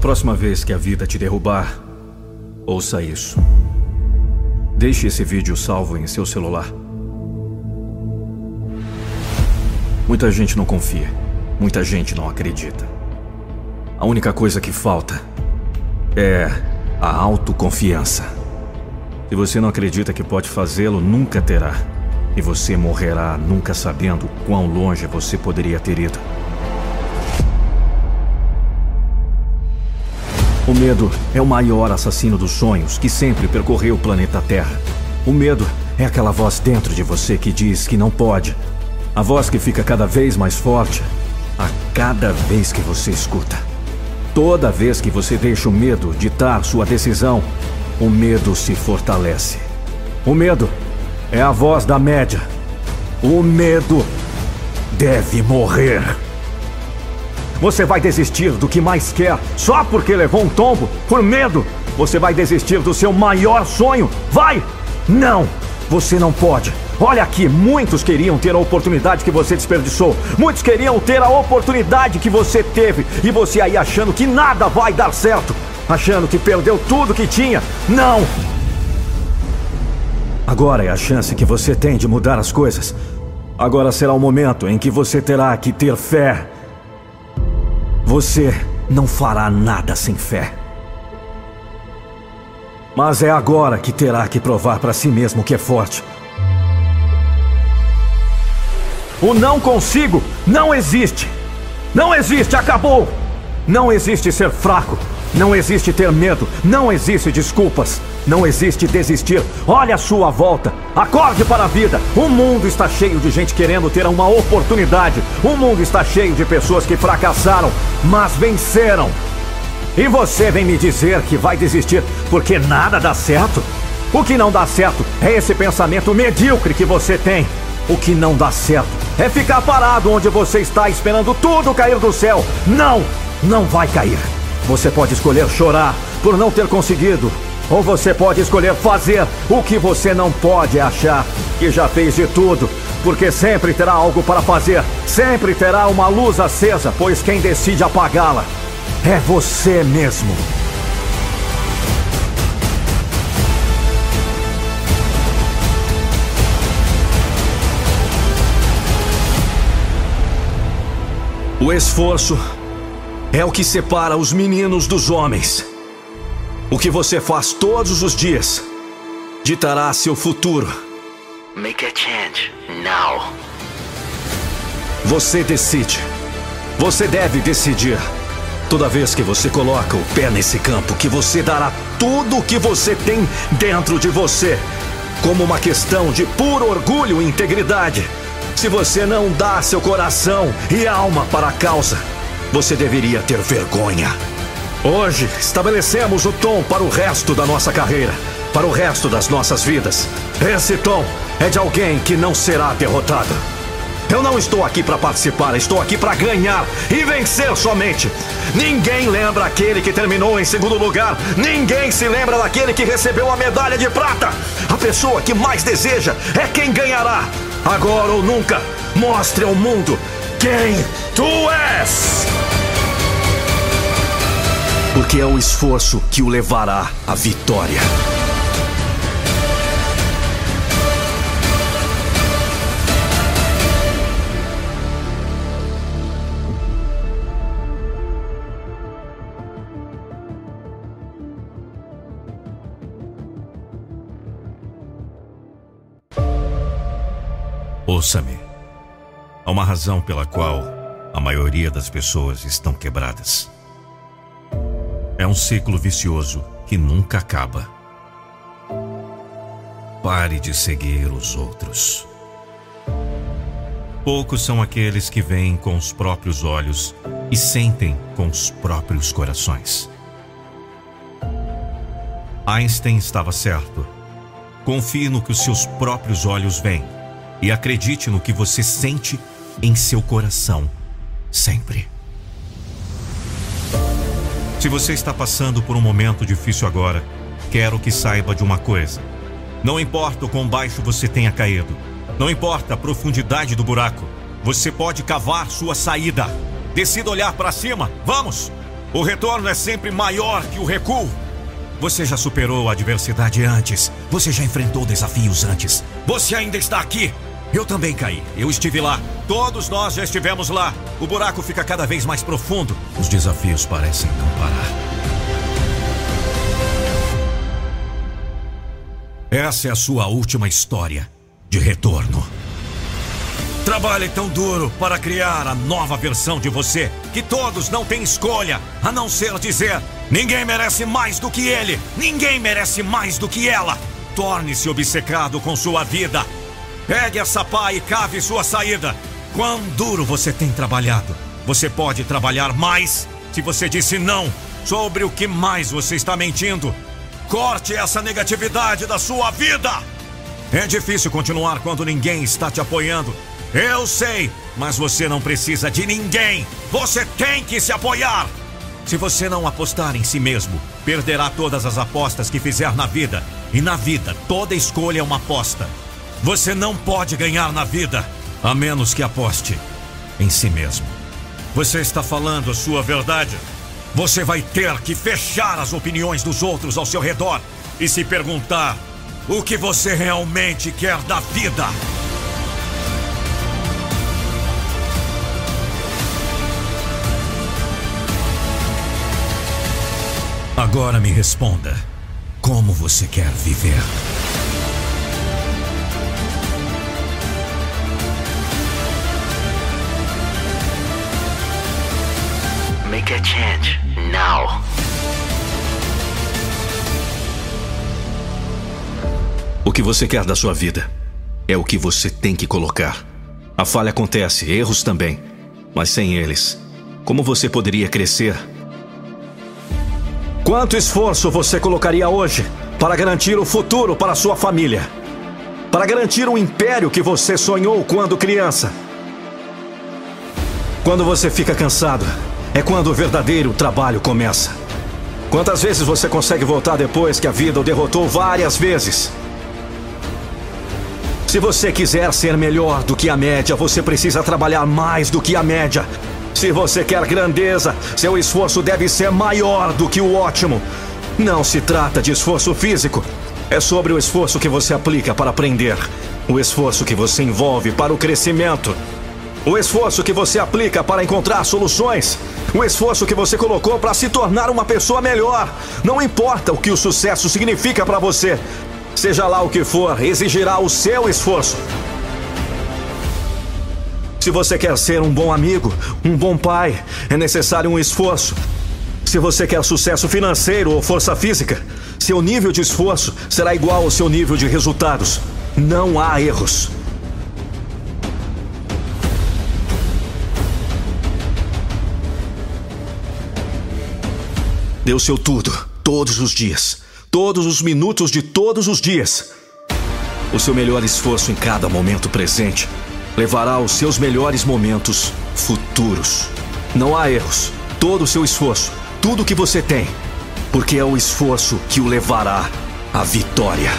Próxima vez que a vida te derrubar, ouça isso. Deixe esse vídeo salvo em seu celular. Muita gente não confia. Muita gente não acredita. A única coisa que falta é a autoconfiança. Se você não acredita que pode fazê-lo, nunca terá. E você morrerá nunca sabendo quão longe você poderia ter ido. O medo é o maior assassino dos sonhos que sempre percorreu o planeta Terra. O medo é aquela voz dentro de você que diz que não pode. A voz que fica cada vez mais forte a cada vez que você escuta. Toda vez que você deixa o medo ditar sua decisão, o medo se fortalece. O medo é a voz da média. O medo deve morrer. Você vai desistir do que mais quer só porque levou um tombo? Por medo? Você vai desistir do seu maior sonho? Vai! Não! Você não pode. Olha aqui, muitos queriam ter a oportunidade que você desperdiçou. Muitos queriam ter a oportunidade que você teve. E você aí achando que nada vai dar certo. Achando que perdeu tudo que tinha. Não! Agora é a chance que você tem de mudar as coisas. Agora será o momento em que você terá que ter fé. Você não fará nada sem fé. Mas é agora que terá que provar para si mesmo que é forte. O não consigo não existe. Não existe, acabou. Não existe ser fraco. Não existe ter medo, não existe desculpas, não existe desistir. Olha a sua volta, acorde para a vida. O mundo está cheio de gente querendo ter uma oportunidade. O mundo está cheio de pessoas que fracassaram, mas venceram. E você vem me dizer que vai desistir porque nada dá certo? O que não dá certo é esse pensamento medíocre que você tem. O que não dá certo é ficar parado onde você está esperando tudo cair do céu. Não, não vai cair. Você pode escolher chorar por não ter conseguido. Ou você pode escolher fazer o que você não pode achar que já fez de tudo, porque sempre terá algo para fazer, sempre terá uma luz acesa, pois quem decide apagá-la é você mesmo. O esforço é o que separa os meninos dos homens. O que você faz todos os dias ditará seu futuro. Make a change now. Você decide. Você deve decidir. Toda vez que você coloca o pé nesse campo, que você dará tudo o que você tem dentro de você, como uma questão de puro orgulho e integridade. Se você não dá seu coração e alma para a causa, você deveria ter vergonha. Hoje estabelecemos o tom para o resto da nossa carreira, para o resto das nossas vidas. Esse tom é de alguém que não será derrotado. Eu não estou aqui para participar, estou aqui para ganhar e vencer somente. Ninguém lembra aquele que terminou em segundo lugar, ninguém se lembra daquele que recebeu a medalha de prata. A pessoa que mais deseja é quem ganhará. Agora ou nunca, mostre ao mundo quem tu és. Porque é o esforço que o levará à vitória. Ouça-me. Há uma razão pela qual a maioria das pessoas estão quebradas. É um ciclo vicioso que nunca acaba. Pare de seguir os outros. Poucos são aqueles que veem com os próprios olhos e sentem com os próprios corações. Einstein estava certo. Confie no que os seus próprios olhos veem e acredite no que você sente em seu coração, sempre. Se você está passando por um momento difícil agora, quero que saiba de uma coisa. Não importa o quão baixo você tenha caído, não importa a profundidade do buraco, você pode cavar sua saída. Decida olhar para cima, vamos! O retorno é sempre maior que o recuo. Você já superou a adversidade antes, você já enfrentou desafios antes, você ainda está aqui. Eu também caí, eu estive lá, todos nós já estivemos lá. O buraco fica cada vez mais profundo, os desafios parecem não parar. Essa é a sua última história de retorno. Trabalhe tão duro para criar a nova versão de você que todos não têm escolha a não ser dizer: ninguém merece mais do que ele, ninguém merece mais do que ela. Torne-se obcecado com sua vida. Pegue essa pá e cave sua saída. Quão duro você tem trabalhado. Você pode trabalhar mais se você disse não. Sobre o que mais você está mentindo. Corte essa negatividade da sua vida. É difícil continuar quando ninguém está te apoiando. Eu sei, mas você não precisa de ninguém. Você tem que se apoiar. Se você não apostar em si mesmo, perderá todas as apostas que fizer na vida. E na vida, toda escolha é uma aposta. Você não pode ganhar na vida a menos que aposte em si mesmo. Você está falando a sua verdade. Você vai ter que fechar as opiniões dos outros ao seu redor e se perguntar o que você realmente quer da vida. Agora me responda: como você quer viver? Now. O que você quer da sua vida é o que você tem que colocar. A falha acontece, erros também, mas sem eles, como você poderia crescer Quanto esforço você colocaria hoje para garantir o futuro para sua família? Para garantir o império que você sonhou quando criança? Quando você fica cansado, é quando o verdadeiro trabalho começa. Quantas vezes você consegue voltar depois que a vida o derrotou várias vezes? Se você quiser ser melhor do que a média, você precisa trabalhar mais do que a média. Se você quer grandeza, seu esforço deve ser maior do que o ótimo. Não se trata de esforço físico. É sobre o esforço que você aplica para aprender, o esforço que você envolve para o crescimento, o esforço que você aplica para encontrar soluções, o esforço que você colocou para se tornar uma pessoa melhor. Não importa o que o sucesso significa para você, seja lá o que for, exigirá o seu esforço. Se você quer ser um bom amigo, um bom pai, é necessário um esforço. Se você quer sucesso financeiro ou força física, seu nível de esforço será igual ao seu nível de resultados. Não há erros. O seu tudo, todos os dias, todos os minutos de todos os dias. O seu melhor esforço em cada momento presente levará aos seus melhores momentos futuros. Não há erros. Todo o seu esforço, tudo que você tem, porque é o esforço que o levará à vitória.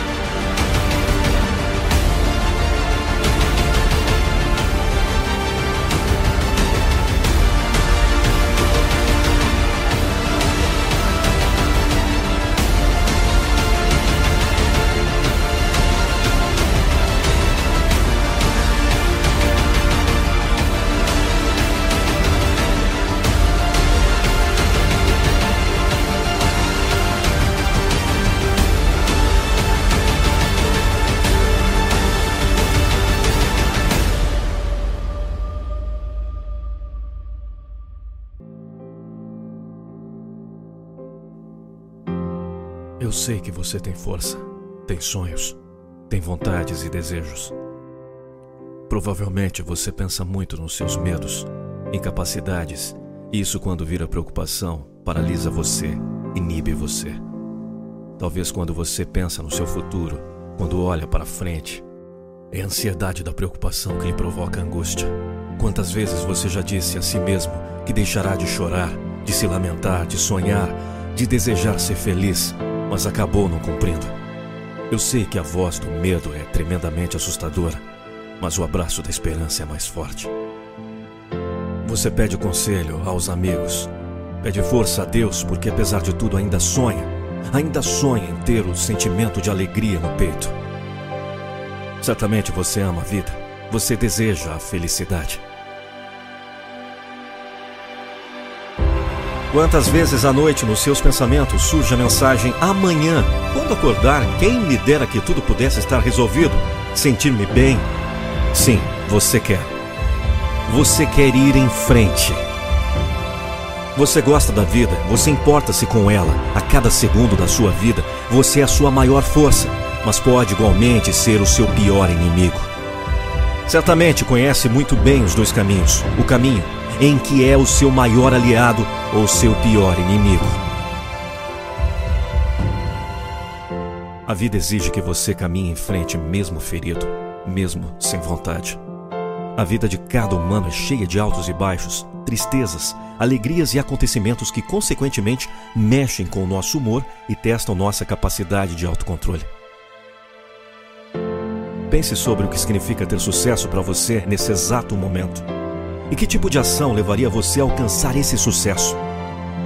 Eu sei que você tem força, tem sonhos, tem vontades e desejos. Provavelmente você pensa muito nos seus medos, incapacidades Isso, quando vira preocupação, paralisa você, inibe você. Talvez quando você pensa no seu futuro, quando olha para frente, é a ansiedade da preocupação que lhe provoca angústia. Quantas vezes você já disse a si mesmo que deixará de chorar, de se lamentar, de sonhar, de desejar ser feliz, mas acabou não cumprindo? Eu sei que a voz do medo é tremendamente assustadora, mas o abraço da esperança é mais forte. Você pede conselho aos amigos, pede força a Deus, porque apesar de tudo ainda sonha, ainda sonha em ter o sentimento de alegria no peito. Certamente você ama a vida, você deseja a felicidade. Quantas vezes à noite nos seus pensamentos surge a mensagem amanhã, quando acordar, quem me dera que tudo pudesse estar resolvido, sentir-me bem? Sim, você quer. Você quer ir em frente. Você gosta da vida, você importa-se com ela. A cada segundo da sua vida, você é a sua maior força, mas pode igualmente ser o seu pior inimigo. Certamente conhece muito bem os dois caminhos: o caminho em que é o seu maior aliado ou seu pior inimigo. A vida exige que você caminhe em frente, mesmo ferido, mesmo sem vontade. A vida de cada humano é cheia de altos e baixos, tristezas, alegrias e acontecimentos que, consequentemente, mexem com o nosso humor e testam nossa capacidade de autocontrole. Pense sobre o que significa ter sucesso para você nesse exato momento. E que tipo de ação levaria você a alcançar esse sucesso?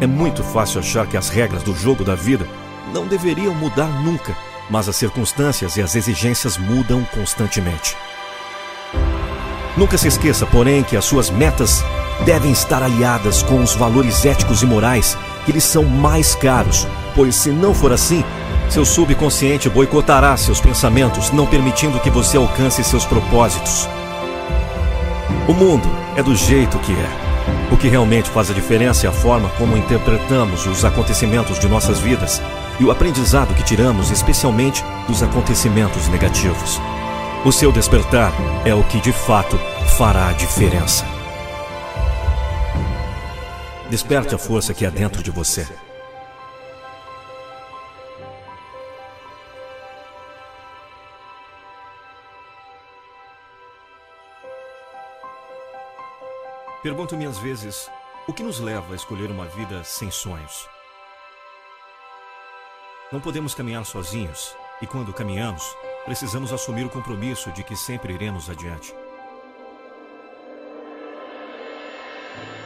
É muito fácil achar que as regras do jogo da vida não deveriam mudar nunca, mas as circunstâncias e as exigências mudam constantemente. Nunca se esqueça, porém, que as suas metas devem estar aliadas com os valores éticos e morais que lhes são mais caros, pois se não for assim, seu subconsciente boicotará seus pensamentos, não permitindo que você alcance seus propósitos. O mundo é do jeito que é. O que realmente faz a diferença é a forma como interpretamos os acontecimentos de nossas vidas e o aprendizado que tiramos, especialmente dos acontecimentos negativos. O seu despertar é o que de fato fará a diferença. Desperte a força que há dentro de você. Pergunto-me às vezes: o que nos leva a escolher uma vida sem sonhos? Não podemos caminhar sozinhos e, quando caminhamos, precisamos assumir o compromisso de que sempre iremos adiante.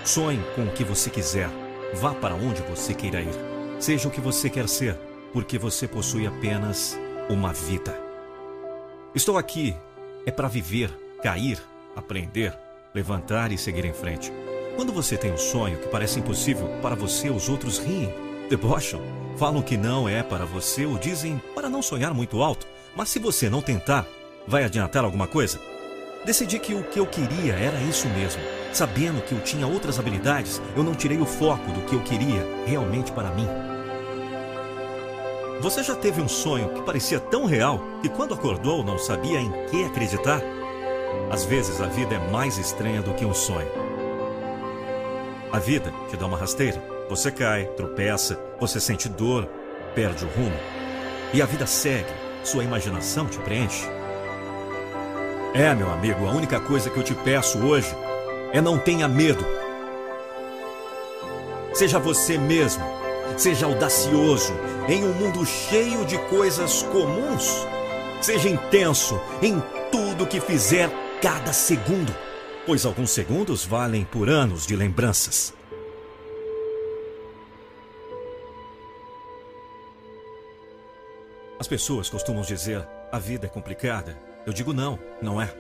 Sonhe com o que você quiser, vá para onde você queira ir, seja o que você quer ser, porque você possui apenas uma vida. Estou aqui é para viver, cair, aprender levantar e seguir em frente. Quando você tem um sonho que parece impossível para você, os outros riem, debocham, falam que não é para você ou dizem para não sonhar muito alto. Mas se você não tentar, vai adiantar alguma coisa? Decidi que o que eu queria era isso mesmo. Sabendo que eu tinha outras habilidades, eu não tirei o foco do que eu queria realmente para mim. Você já teve um sonho que parecia tão real que quando acordou não sabia em que acreditar? Às vezes a vida é mais estranha do que um sonho. A vida te dá uma rasteira. Você cai, tropeça, você sente dor, perde o rumo. E a vida segue, sua imaginação te preenche. É, meu amigo, a única coisa que eu te peço hoje é não tenha medo. Seja você mesmo, seja audacioso em um mundo cheio de coisas comuns. Seja intenso em tudo que fizer cada segundo, pois alguns segundos valem por anos de lembranças. As pessoas costumam dizer: a vida é complicada. Eu digo não, não é.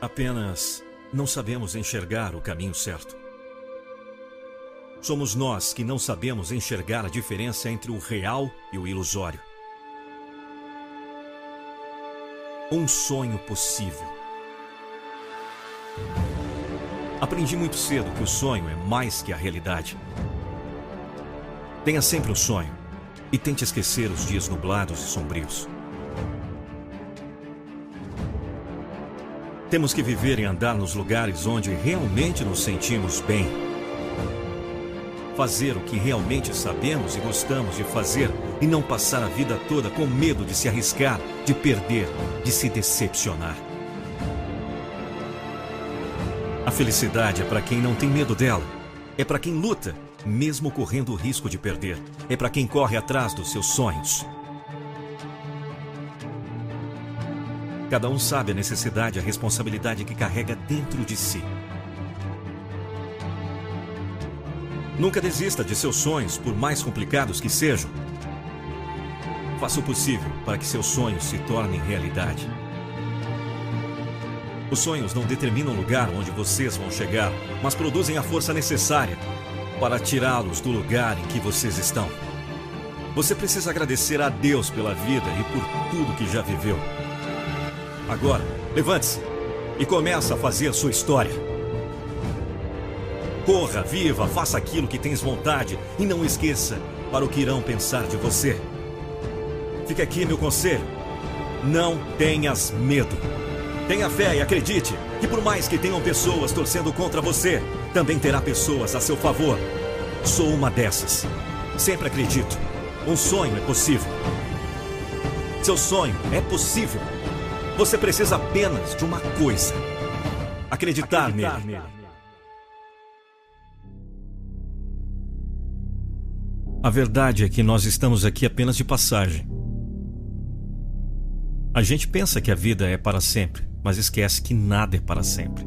Apenas não sabemos enxergar o caminho certo. Somos nós que não sabemos enxergar a diferença entre o real e o ilusório. Um sonho possível. Aprendi muito cedo que o sonho é mais que a realidade. Tenha sempre um sonho e tente esquecer os dias nublados e sombrios. Temos que viver e andar nos lugares onde realmente nos sentimos bem. Fazer o que realmente sabemos e gostamos de fazer e não passar a vida toda com medo de se arriscar, de perder, de se decepcionar. A felicidade é para quem não tem medo dela. É para quem luta, mesmo correndo o risco de perder. É para quem corre atrás dos seus sonhos. Cada um sabe a necessidade a responsabilidade que carrega dentro de si. Nunca desista de seus sonhos, por mais complicados que sejam. Faça o possível para que seus sonhos se tornem realidade. Os sonhos não determinam o lugar onde vocês vão chegar, mas produzem a força necessária para tirá-los do lugar em que vocês estão. Você precisa agradecer a Deus pela vida e por tudo que já viveu. Agora, levante-se e comece a fazer sua história. Corra, viva, faça aquilo que tens vontade e não esqueça para o que irão pensar de você. Fica aqui meu conselho. Não tenhas medo. Tenha fé e acredite que por mais que tenham pessoas torcendo contra você, também terá pessoas a seu favor. Sou uma dessas. Sempre acredito. Um sonho é possível. Seu sonho é possível. Você precisa apenas de uma coisa: acreditar, acreditar nele. A verdade é que nós estamos aqui apenas de passagem. A gente pensa que a vida é para sempre, mas esquece que nada é para sempre.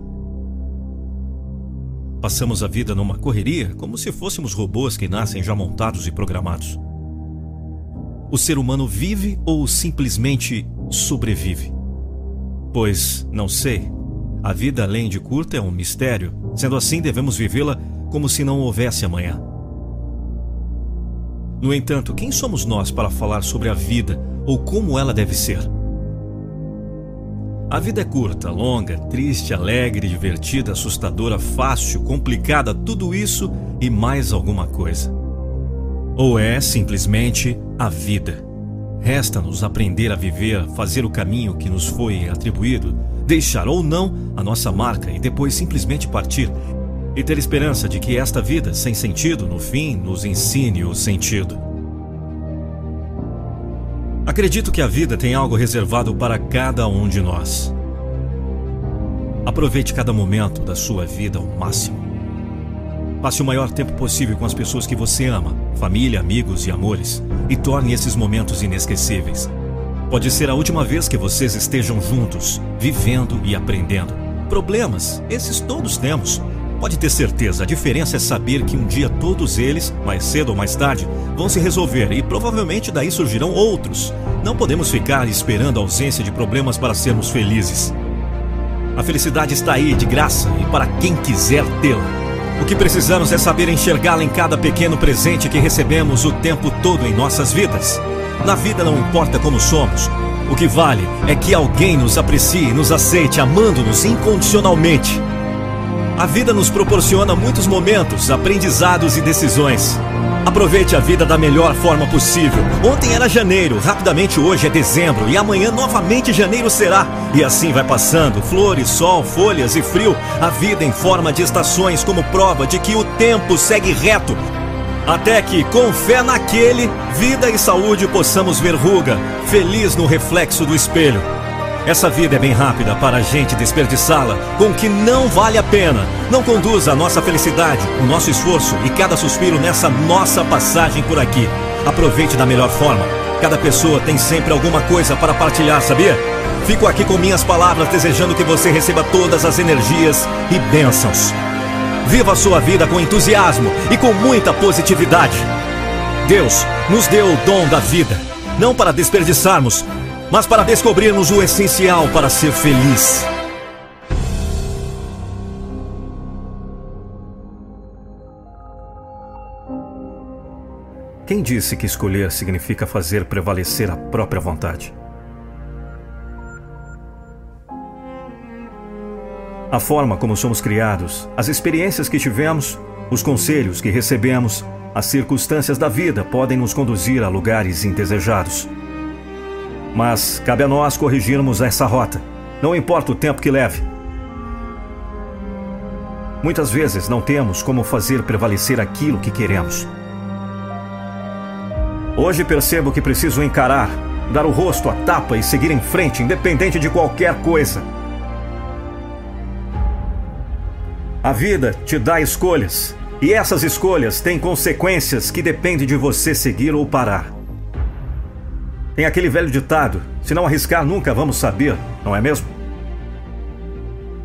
Passamos a vida numa correria como se fôssemos robôs que nascem já montados e programados. O ser humano vive ou simplesmente sobrevive? Pois, não sei. A vida, além de curta, é um mistério. Sendo assim, devemos vivê-la como se não houvesse amanhã. No entanto, quem somos nós para falar sobre a vida ou como ela deve ser? A vida é curta, longa, triste, alegre, divertida, assustadora, fácil, complicada, tudo isso e mais alguma coisa. Ou é simplesmente a vida? Resta-nos aprender a viver, fazer o caminho que nos foi atribuído, deixar ou não a nossa marca e depois simplesmente partir e ter esperança de que esta vida sem sentido, no fim, nos ensine o sentido. Acredito que a vida tem algo reservado para cada um de nós. Aproveite cada momento da sua vida ao máximo. Passe o maior tempo possível com as pessoas que você ama, família, amigos e amores, e torne esses momentos inesquecíveis. Pode ser a última vez que vocês estejam juntos, vivendo e aprendendo. Problemas, esses todos temos. Pode ter certeza, a diferença é saber que um dia todos eles, mais cedo ou mais tarde, vão se resolver e provavelmente daí surgirão outros. Não podemos ficar esperando a ausência de problemas para sermos felizes. A felicidade está aí de graça e para quem quiser tê-la. O que precisamos é saber enxergá-la em cada pequeno presente que recebemos o tempo todo em nossas vidas. Na vida não importa como somos. O que vale é que alguém nos aprecie e nos aceite, amando-nos incondicionalmente. A vida nos proporciona muitos momentos, aprendizados e decisões. Aproveite a vida da melhor forma possível. Ontem era janeiro, rapidamente hoje é dezembro e amanhã novamente janeiro será. E assim vai passando: flores, sol, folhas e frio. A vida em forma de estações, como prova de que o tempo segue reto. Até que, com fé naquele, vida e saúde possamos ver ruga, feliz no reflexo do espelho. Essa vida é bem rápida para a gente desperdiçá-la com o que não vale a pena. Não conduza a nossa felicidade, o nosso esforço e cada suspiro nessa nossa passagem por aqui. Aproveite da melhor forma. Cada pessoa tem sempre alguma coisa para partilhar, sabia? Fico aqui com minhas palavras desejando que você receba todas as energias e bênçãos. Viva a sua vida com entusiasmo e com muita positividade. Deus nos deu o dom da vida, não para desperdiçarmos, mas para descobrirmos o essencial para ser feliz. Quem disse que escolher significa fazer prevalecer a própria vontade? A forma como somos criados, as experiências que tivemos, os conselhos que recebemos, as circunstâncias da vida podem nos conduzir a lugares indesejados. Mas cabe a nós corrigirmos essa rota. Não importa o tempo que leve, Muitas vezes não temos como fazer prevalecer aquilo que queremos. Hoje percebo que preciso encarar, dar o rosto à tapa e seguir em frente, independente de qualquer coisa. A vida te dá escolhas, e essas escolhas têm consequências que dependem de você seguir ou parar. Tem aquele velho ditado: se não arriscar, nunca vamos saber, não é mesmo?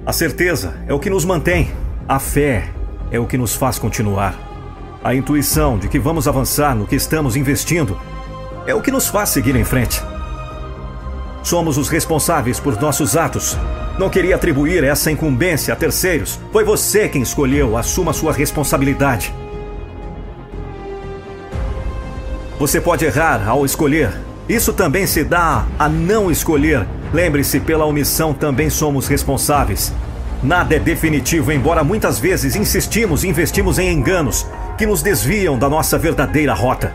A certeza é o que nos mantém, a fé é o que nos faz continuar. A intuição de que vamos avançar no que estamos investindo é o que nos faz seguir em frente. Somos os responsáveis por nossos atos, não queria atribuir essa incumbência a terceiros. Foi você quem escolheu. Assuma sua responsabilidade. Você pode errar ao escolher. Isso também se dá a não escolher. Lembre-se, pela omissão também somos responsáveis. Nada é definitivo, embora muitas vezes insistimos e investimos em enganos que nos desviam da nossa verdadeira rota.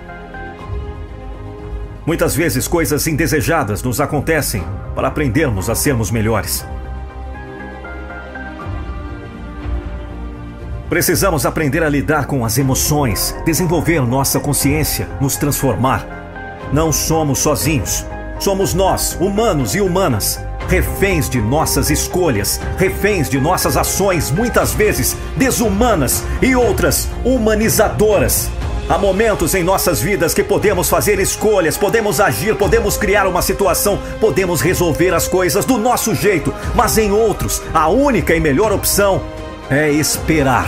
Muitas vezes coisas indesejadas nos acontecem para aprendermos a sermos melhores. Precisamos aprender a lidar com as emoções, desenvolver nossa consciência, nos transformar. Não somos sozinhos. Somos nós, humanos e humanas, reféns de nossas escolhas, reféns de nossas ações, muitas vezes desumanas e outras humanizadoras. Há momentos em nossas vidas que podemos fazer escolhas, podemos agir, podemos criar uma situação, podemos resolver as coisas do nosso jeito, mas em outros, a única e melhor opção é esperar.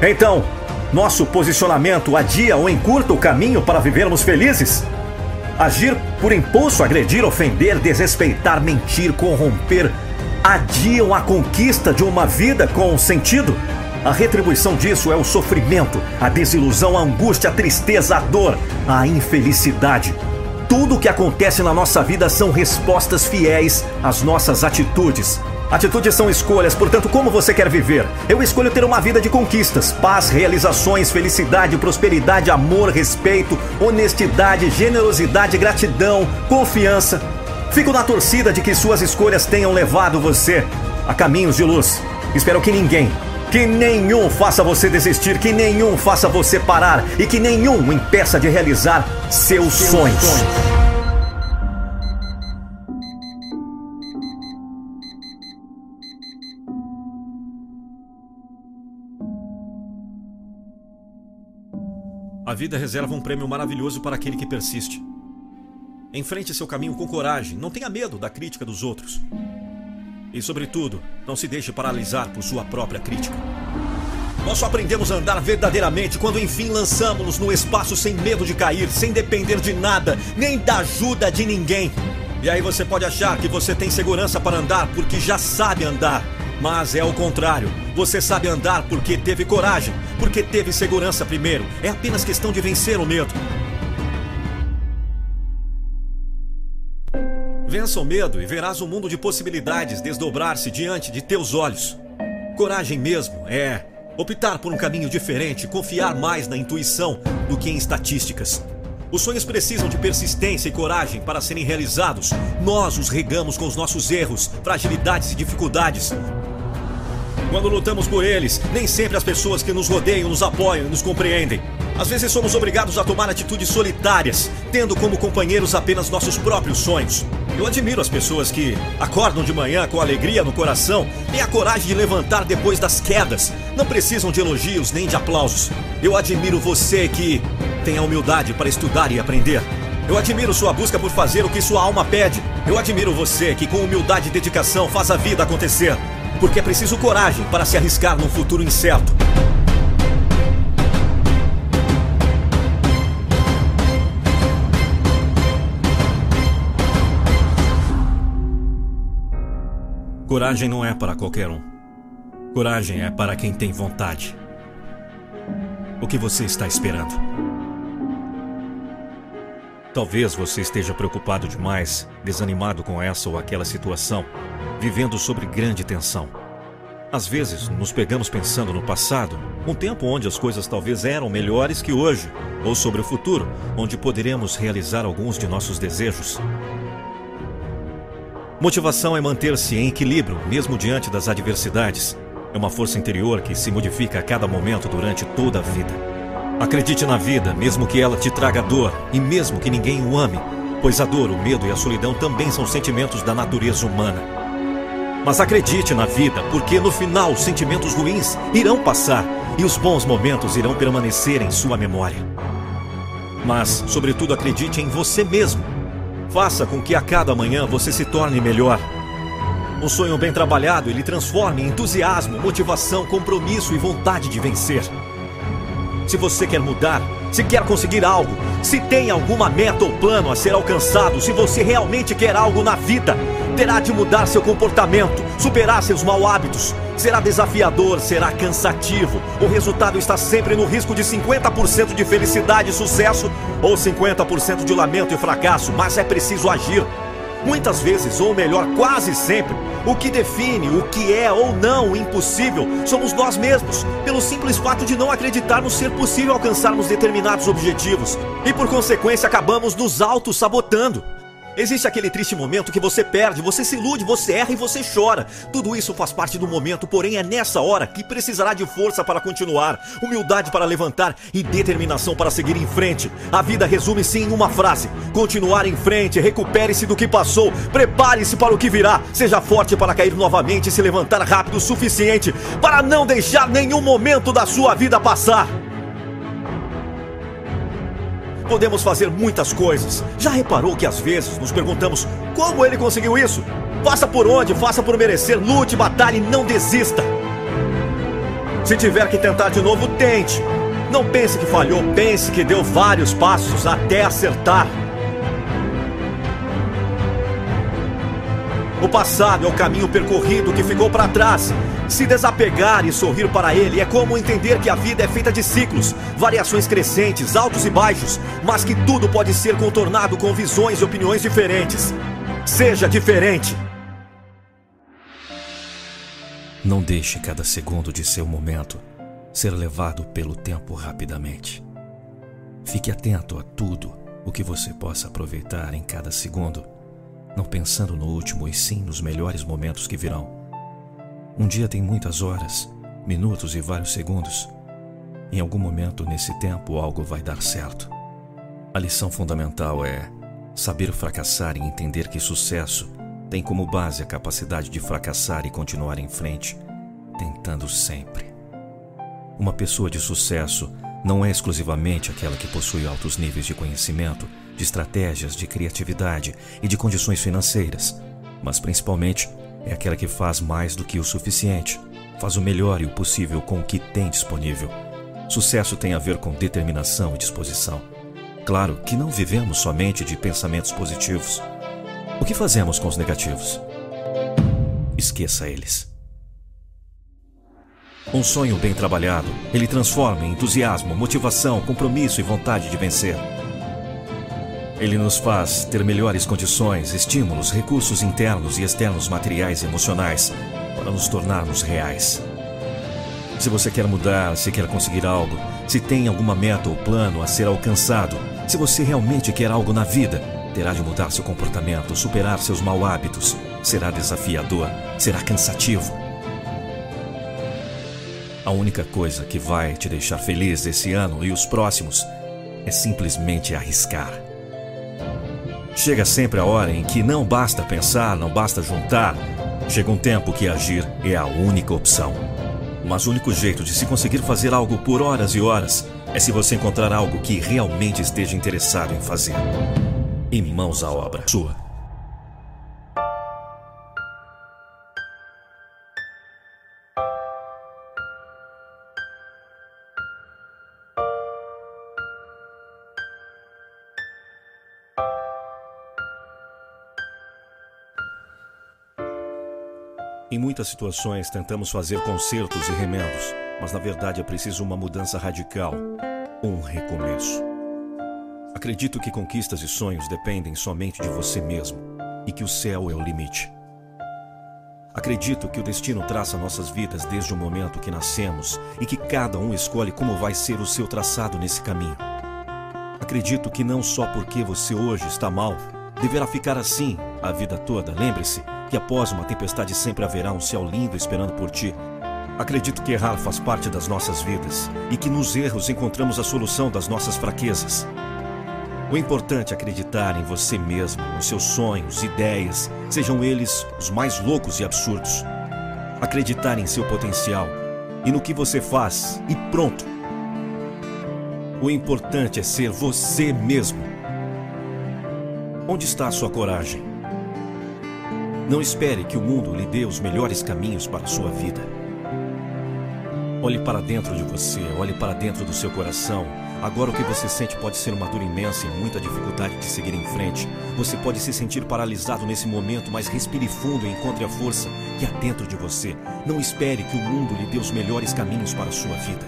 Então, nosso posicionamento adia ou encurta o caminho para vivermos felizes? Agir por impulso, agredir, ofender, desrespeitar, mentir, corromper, adiam a conquista de uma vida com sentido? A retribuição disso é o sofrimento, a desilusão, a angústia, a tristeza, a dor, a infelicidade. Tudo o que acontece na nossa vida são respostas fiéis às nossas atitudes. Atitudes são escolhas, portanto, como você quer viver? Eu escolho ter uma vida de conquistas, paz, realizações, felicidade, prosperidade, amor, respeito, honestidade, generosidade, gratidão, confiança. Fico na torcida de que suas escolhas tenham levado você a caminhos de luz. Espero que ninguém, que nenhum faça você desistir, que nenhum faça você parar e que nenhum impeça de realizar seus, seus sonhos. sonhos. A vida reserva um prêmio maravilhoso para aquele que persiste. Enfrente seu caminho com coragem, não tenha medo da crítica dos outros. E, sobretudo, não se deixe paralisar por sua própria crítica. Nós só aprendemos a andar verdadeiramente quando enfim lançamos-nos no espaço sem medo de cair, sem depender de nada, nem da ajuda de ninguém. E aí você pode achar que você tem segurança para andar porque já sabe andar. Mas é o contrário. Você sabe andar porque teve coragem, porque teve segurança primeiro. É apenas questão de vencer o medo. Vença o medo e verás um mundo de possibilidades desdobrar-se diante de teus olhos. Coragem mesmo é optar por um caminho diferente, confiar mais na intuição do que em estatísticas. Os sonhos precisam de persistência e coragem para serem realizados. Nós os regamos com os nossos erros, fragilidades e dificuldades. Quando lutamos por eles, nem sempre as pessoas que nos rodeiam nos apoiam e nos compreendem. Às vezes somos obrigados a tomar atitudes solitárias, tendo como companheiros apenas nossos próprios sonhos. Eu admiro as pessoas que acordam de manhã com alegria no coração, têm a coragem de levantar depois das quedas, não precisam de elogios nem de aplausos. Eu admiro você que tem a humildade para estudar e aprender. Eu admiro sua busca por fazer o que sua alma pede. Eu admiro você que, com humildade e dedicação, faz a vida acontecer porque é preciso coragem para se arriscar num futuro incerto. Coragem não é para qualquer um. Coragem é para quem tem vontade. O que você está esperando? Talvez você esteja preocupado demais, desanimado com essa ou aquela situação vivendo sobre grande tensão. Às vezes, nos pegamos pensando no passado, um tempo onde as coisas talvez eram melhores que hoje, ou sobre o futuro, onde poderemos realizar alguns de nossos desejos. Motivação é manter-se em equilíbrio, mesmo diante das adversidades. É uma força interior que se modifica a cada momento durante toda a vida. Acredite na vida, mesmo que ela te traga dor e mesmo que ninguém o ame, pois a dor, o medo e a solidão também são sentimentos da natureza humana. Mas acredite na vida, porque no final os sentimentos ruins irão passar e os bons momentos irão permanecer em sua memória. Mas, sobretudo, acredite em você mesmo. Faça com que a cada manhã você se torne melhor. Um sonho bem trabalhado ele transforma em entusiasmo, motivação, compromisso e vontade de vencer. Se você quer mudar, se quer conseguir algo, se tem alguma meta ou plano a ser alcançado, se você realmente quer algo na vida, terá de mudar seu comportamento, superar seus mau hábitos. Será desafiador, será cansativo. O resultado está sempre no risco de 50% de felicidade e sucesso ou 50% de lamento e fracasso, mas é preciso agir. Muitas vezes, ou melhor, quase sempre, o que define o que é ou não impossível somos nós mesmos, pelo simples fato de não acreditarmos ser possível alcançarmos determinados objetivos e, por consequência, acabamos nos auto-sabotando. Existe aquele triste momento que você perde, você se ilude, você erra e você chora. Tudo isso faz parte do momento, porém é nessa hora que precisará de força para continuar, humildade para levantar e determinação para seguir em frente. A vida resume-se em uma frase: continuar em frente, recupere-se do que passou, prepare-se para o que virá, seja forte para cair novamente e se levantar rápido o suficiente para não deixar nenhum momento da sua vida passar. Podemos fazer muitas coisas. Já reparou que às vezes nos perguntamos como ele conseguiu isso? Faça por onde, faça por merecer, lute, batalhe não desista. Se tiver que tentar de novo, tente. Não pense que falhou, pense que deu vários passos até acertar. O passado é o caminho percorrido que ficou para trás. Se desapegar e sorrir para ele é como entender que a vida é feita de ciclos, variações crescentes, altos e baixos, mas que tudo pode ser contornado com visões e opiniões diferentes. Seja diferente. Não deixe cada segundo de seu momento ser levado pelo tempo rapidamente. Fique atento a tudo o que você possa aproveitar em cada segundo não pensando no último e sim nos melhores momentos que virão. Um dia tem muitas horas, minutos e vários segundos. Em algum momento nesse tempo algo vai dar certo. A lição fundamental é saber fracassar e entender que sucesso tem como base a capacidade de fracassar e continuar em frente, tentando sempre. Uma pessoa de sucesso não é exclusivamente aquela que possui altos níveis de conhecimento de estratégias, de criatividade e de condições financeiras, mas principalmente é aquela que faz mais do que o suficiente, faz o melhor e o possível com o que tem disponível. Sucesso tem a ver com determinação e disposição. Claro que não vivemos somente de pensamentos positivos. O que fazemos com os negativos? Esqueça eles. Um sonho bem trabalhado, ele transforma em entusiasmo, motivação, compromisso e vontade de vencer. Ele nos faz ter melhores condições, estímulos, recursos internos e externos materiais e emocionais para nos tornarmos reais. Se você quer mudar, se quer conseguir algo, se tem alguma meta ou plano a ser alcançado, se você realmente quer algo na vida, terá de mudar seu comportamento, superar seus mau hábitos. Será desafiador, será cansativo. A única coisa que vai te deixar feliz esse ano e os próximos é simplesmente arriscar. Chega sempre a hora em que não basta pensar, não basta juntar. Chega um tempo que agir é a única opção. Mas o único jeito de se conseguir fazer algo por horas e horas é se você encontrar algo que realmente esteja interessado em fazer. Em mãos à obra. Sua. Em muitas situações tentamos fazer consertos e remendos, mas na verdade é preciso uma mudança radical, um recomeço. Acredito que conquistas e sonhos dependem somente de você mesmo e que o céu é o limite. Acredito que o destino traça nossas vidas desde o momento que nascemos e que cada um escolhe como vai ser o seu traçado nesse caminho. Acredito que não só porque você hoje está mal, deverá ficar assim a vida toda. Lembre-se, que após uma tempestade sempre haverá um céu lindo esperando por ti. Acredito que errar faz parte das nossas vidas e que nos erros encontramos a solução das nossas fraquezas. O importante é acreditar em você mesmo, nos seus sonhos, ideias, sejam eles os mais loucos e absurdos. Acreditar em seu potencial e no que você faz e pronto. O importante é ser você mesmo. Onde está a sua coragem? Não espere que o mundo lhe dê os melhores caminhos para a sua vida. Olhe para dentro de você, olhe para dentro do seu coração. Agora o que você sente pode ser uma dor imensa e muita dificuldade de seguir em frente. Você pode se sentir paralisado nesse momento, mas respire fundo e encontre a força que há dentro de você. Não espere que o mundo lhe dê os melhores caminhos para a sua vida.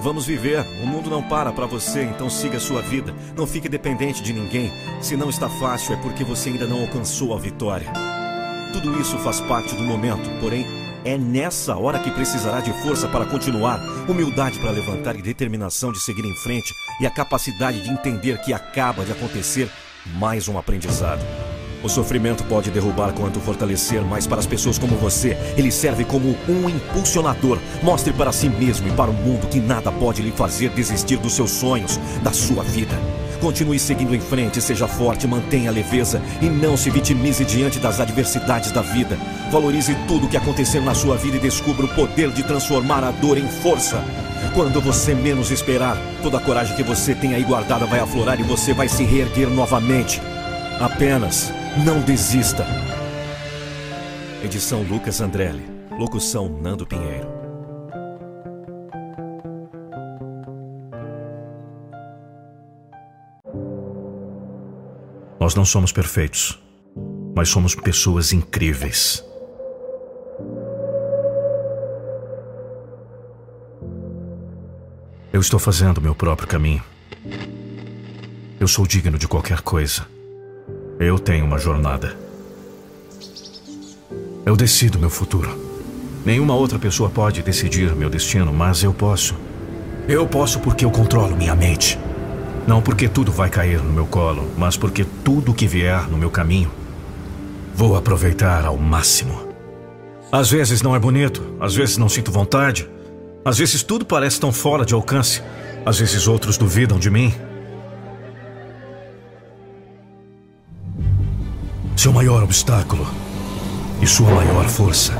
Vamos viver. O mundo não para para você, então siga a sua vida. Não fique dependente de ninguém. Se não está fácil, é porque você ainda não alcançou a vitória. Tudo isso faz parte do momento, porém, é nessa hora que precisará de força para continuar, humildade para levantar e determinação de seguir em frente e a capacidade de entender que acaba de acontecer mais um aprendizado. O sofrimento pode derrubar quanto fortalecer, mas para as pessoas como você, ele serve como um impulsionador. Mostre para si mesmo e para o mundo que nada pode lhe fazer desistir dos seus sonhos, da sua vida. Continue seguindo em frente, seja forte, mantenha a leveza e não se vitimize diante das adversidades da vida. Valorize tudo o que acontecer na sua vida e descubra o poder de transformar a dor em força. Quando você menos esperar, toda a coragem que você tem aí guardada vai aflorar e você vai se reerguer novamente. Apenas não desista. Edição Lucas Andrelli. Locução Nando Pinheiro. Nós não somos perfeitos, mas somos pessoas incríveis. Eu estou fazendo meu próprio caminho. Eu sou digno de qualquer coisa. Eu tenho uma jornada. Eu decido meu futuro. Nenhuma outra pessoa pode decidir meu destino, mas eu posso. Eu posso porque eu controlo minha mente. Não porque tudo vai cair no meu colo, mas porque tudo que vier no meu caminho, vou aproveitar ao máximo. Às vezes não é bonito, às vezes não sinto vontade, às vezes tudo parece tão fora de alcance, às vezes outros duvidam de mim. Seu maior obstáculo e sua maior força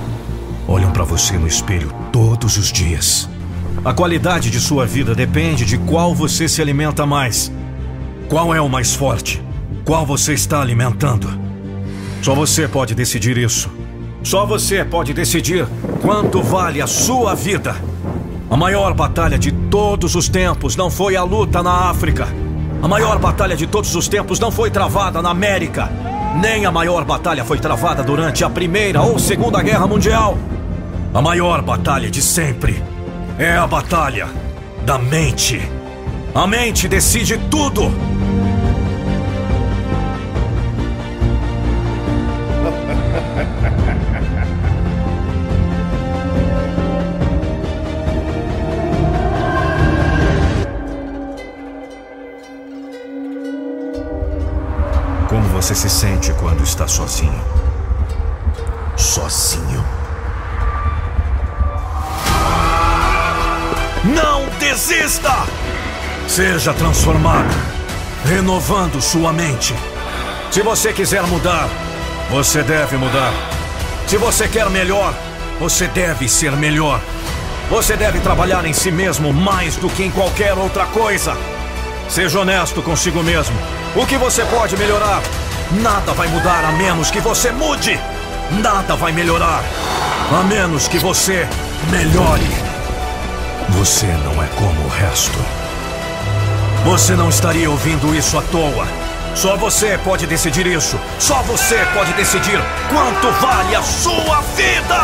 olham para você no espelho todos os dias. A qualidade de sua vida depende de qual você se alimenta mais. Qual é o mais forte? Qual você está alimentando? Só você pode decidir isso. Só você pode decidir quanto vale a sua vida. A maior batalha de todos os tempos não foi a luta na África. A maior batalha de todos os tempos não foi travada na América. Nem a maior batalha foi travada durante a Primeira ou Segunda Guerra Mundial. A maior batalha de sempre é a batalha da mente. A mente decide tudo. Como você se sente quando está sozinho? Seja transformado, renovando sua mente. Se você quiser mudar, você deve mudar. Se você quer melhor, você deve ser melhor. Você deve trabalhar em si mesmo mais do que em qualquer outra coisa. Seja honesto consigo mesmo. O que você pode melhorar? Nada vai mudar a menos que você mude. Nada vai melhorar a menos que você melhore. Você não é como o resto. Você não estaria ouvindo isso à toa. Só você pode decidir isso. Só você pode decidir quanto vale a sua vida.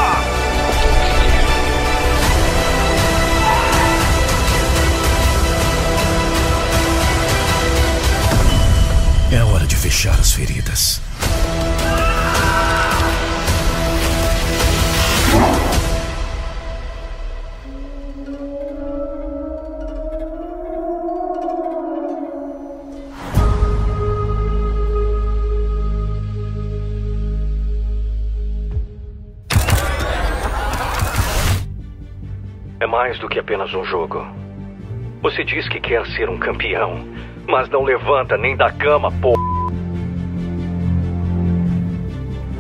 É hora de fechar as feridas. Do que apenas um jogo. Você diz que quer ser um campeão, mas não levanta nem da cama, pô.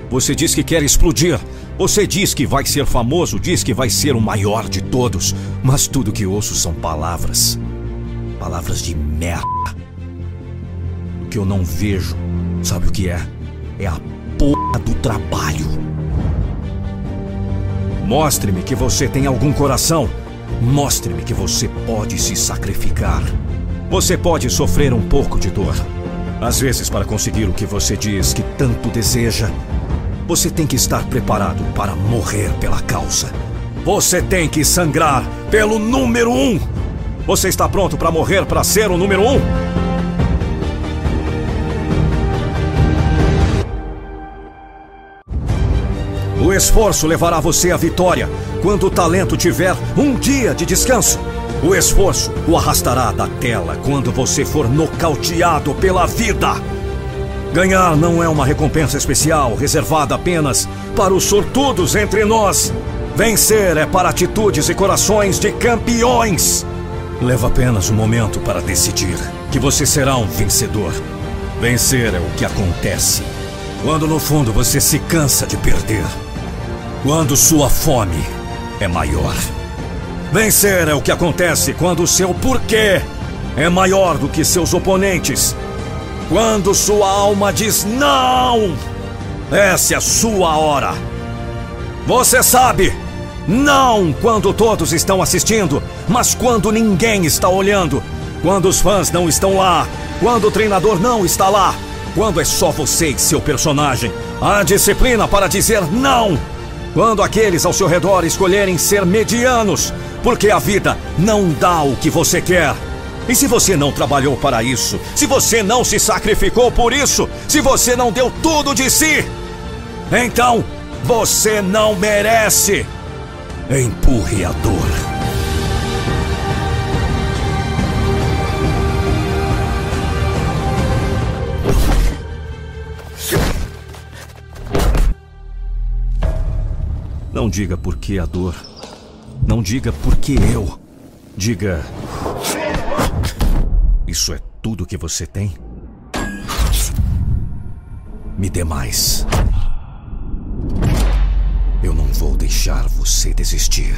Você diz que quer explodir. Você diz que vai ser famoso, diz que vai ser o maior de todos. Mas tudo que ouço são palavras. Palavras de merda. O que eu não vejo, sabe o que é? É a porra do trabalho. Mostre-me que você tem algum coração. Mostre-me que você pode se sacrificar. Você pode sofrer um pouco de dor. Às vezes, para conseguir o que você diz que tanto deseja, você tem que estar preparado para morrer pela causa. Você tem que sangrar pelo número um. Você está pronto para morrer para ser o número um? O esforço levará você à vitória quando o talento tiver um dia de descanso. O esforço o arrastará da tela quando você for nocauteado pela vida. Ganhar não é uma recompensa especial reservada apenas para os sortudos entre nós. Vencer é para atitudes e corações de campeões. Leva apenas um momento para decidir que você será um vencedor. Vencer é o que acontece quando no fundo você se cansa de perder. Quando sua fome é maior. Vencer é o que acontece quando seu porquê é maior do que seus oponentes. Quando sua alma diz não, essa é a sua hora. Você sabe, não quando todos estão assistindo, mas quando ninguém está olhando. Quando os fãs não estão lá. Quando o treinador não está lá. Quando é só você e seu personagem. A disciplina para dizer não. Quando aqueles ao seu redor escolherem ser medianos, porque a vida não dá o que você quer. E se você não trabalhou para isso, se você não se sacrificou por isso, se você não deu tudo de si, então você não merece. Empurre a dor. Não diga por que a dor. Não diga por que eu. Diga. Isso é tudo que você tem? Me dê mais. Eu não vou deixar você desistir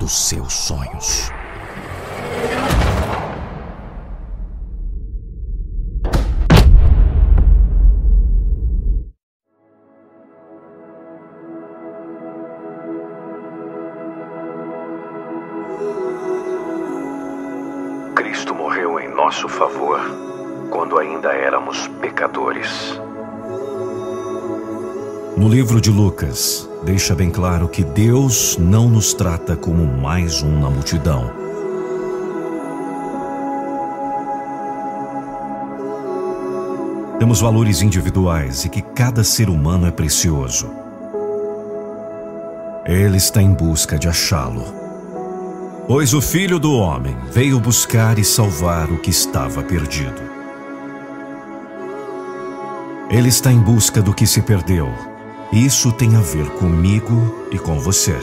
dos seus sonhos. Livro de Lucas, deixa bem claro que Deus não nos trata como mais um na multidão. Temos valores individuais e que cada ser humano é precioso. Ele está em busca de achá-lo. Pois o Filho do Homem veio buscar e salvar o que estava perdido. Ele está em busca do que se perdeu. Isso tem a ver comigo e com você.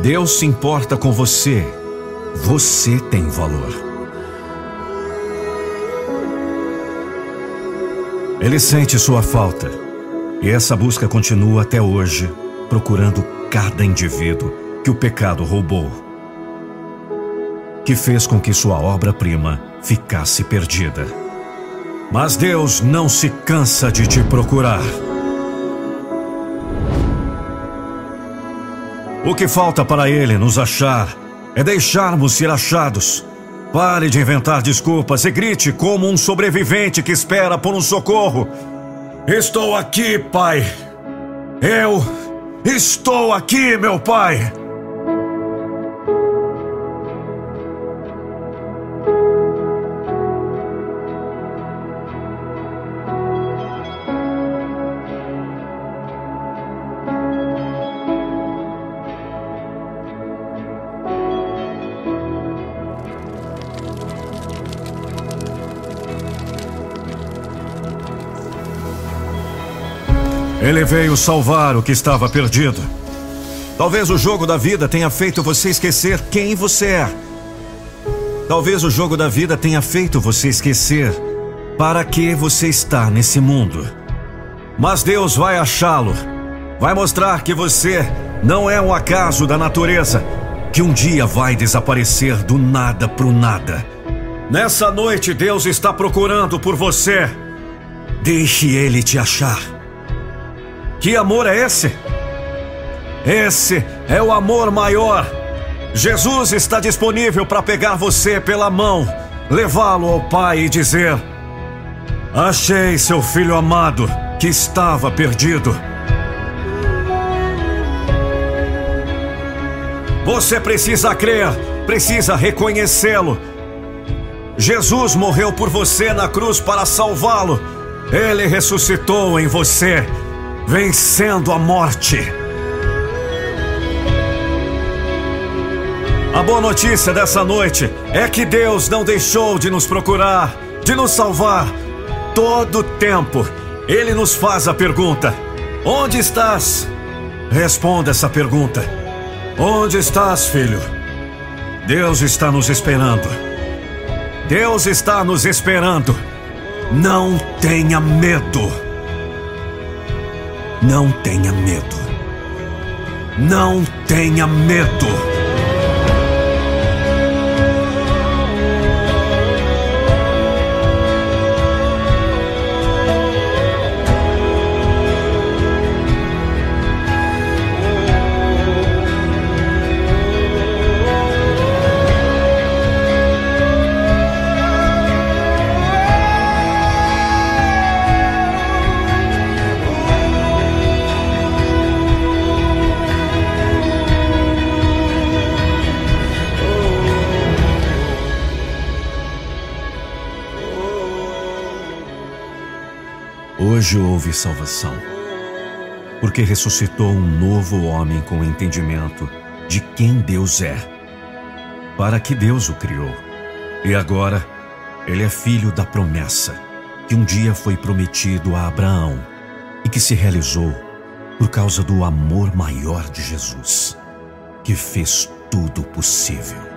Deus se importa com você. Você tem valor. Ele sente sua falta. E essa busca continua até hoje, procurando cada indivíduo que o pecado roubou. Que fez com que sua obra-prima ficasse perdida. Mas Deus não se cansa de te procurar. O que falta para Ele nos achar é deixarmos ser achados. Pare de inventar desculpas e grite como um sobrevivente que espera por um socorro. Estou aqui, Pai. Eu estou aqui, meu Pai. Ele veio salvar o que estava perdido. Talvez o jogo da vida tenha feito você esquecer quem você é. Talvez o jogo da vida tenha feito você esquecer para que você está nesse mundo. Mas Deus vai achá-lo. Vai mostrar que você não é um acaso da natureza que um dia vai desaparecer do nada pro nada. Nessa noite, Deus está procurando por você. Deixe Ele te achar. Que amor é esse? Esse é o amor maior. Jesus está disponível para pegar você pela mão, levá-lo ao Pai e dizer: Achei seu filho amado que estava perdido. Você precisa crer, precisa reconhecê-lo. Jesus morreu por você na cruz para salvá-lo. Ele ressuscitou em você, vencendo a morte. A boa notícia dessa noite é que Deus não deixou de nos procurar, de nos salvar. Todo tempo, Ele nos faz a pergunta: Onde estás? Responda essa pergunta: Onde estás, filho? Deus está nos esperando. Deus está nos esperando. Não tenha medo. Não tenha medo. Não tenha medo. Hoje houve salvação, porque ressuscitou um novo homem com entendimento de quem Deus é, para que Deus o criou. E agora, ele é filho da promessa que um dia foi prometido a Abraão e que se realizou por causa do amor maior de Jesus, que fez tudo possível.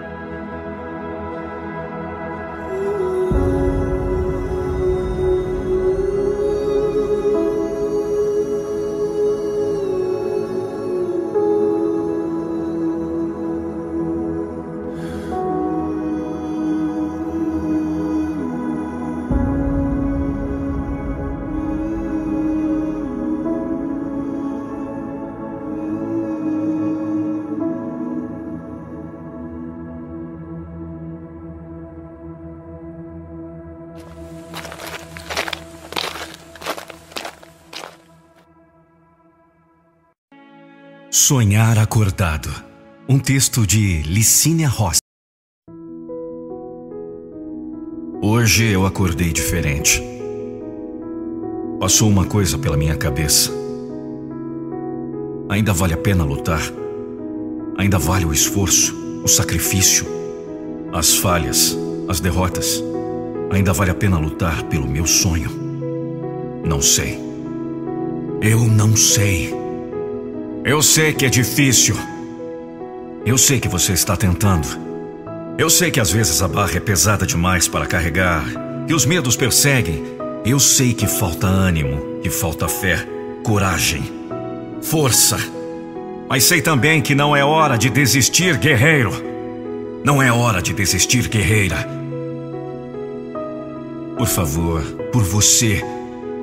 Sonhar Acordado. Um texto de Licínia Rossi. Hoje eu acordei diferente. Passou uma coisa pela minha cabeça. Ainda vale a pena lutar. Ainda vale o esforço, o sacrifício, as falhas, as derrotas. Ainda vale a pena lutar pelo meu sonho. Não sei. Eu não sei. Eu sei que é difícil. Eu sei que você está tentando. Eu sei que às vezes a barra é pesada demais para carregar, que os medos perseguem. Eu sei que falta ânimo, que falta fé, coragem, força. Mas sei também que não é hora de desistir, guerreiro. Não é hora de desistir, guerreira. Por favor, por você,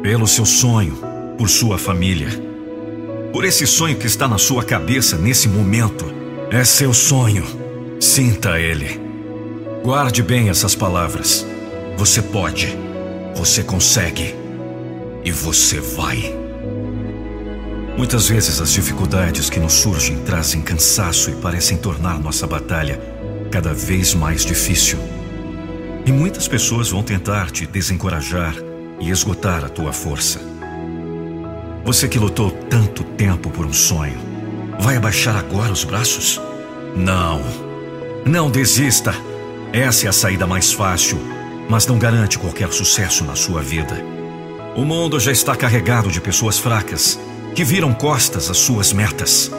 pelo seu sonho, por sua família por esse sonho que está na sua cabeça nesse momento. É seu sonho. Sinta ele. Guarde bem essas palavras. Você pode, você consegue e você vai. Muitas vezes as dificuldades que nos surgem trazem cansaço e parecem tornar nossa batalha cada vez mais difícil. E muitas pessoas vão tentar te desencorajar e esgotar a tua força. Você que lutou tanto tempo por um sonho, vai abaixar agora os braços? Não. Não desista. Essa é a saída mais fácil, mas não garante qualquer sucesso na sua vida. O mundo já está carregado de pessoas fracas que viram costas às suas metas.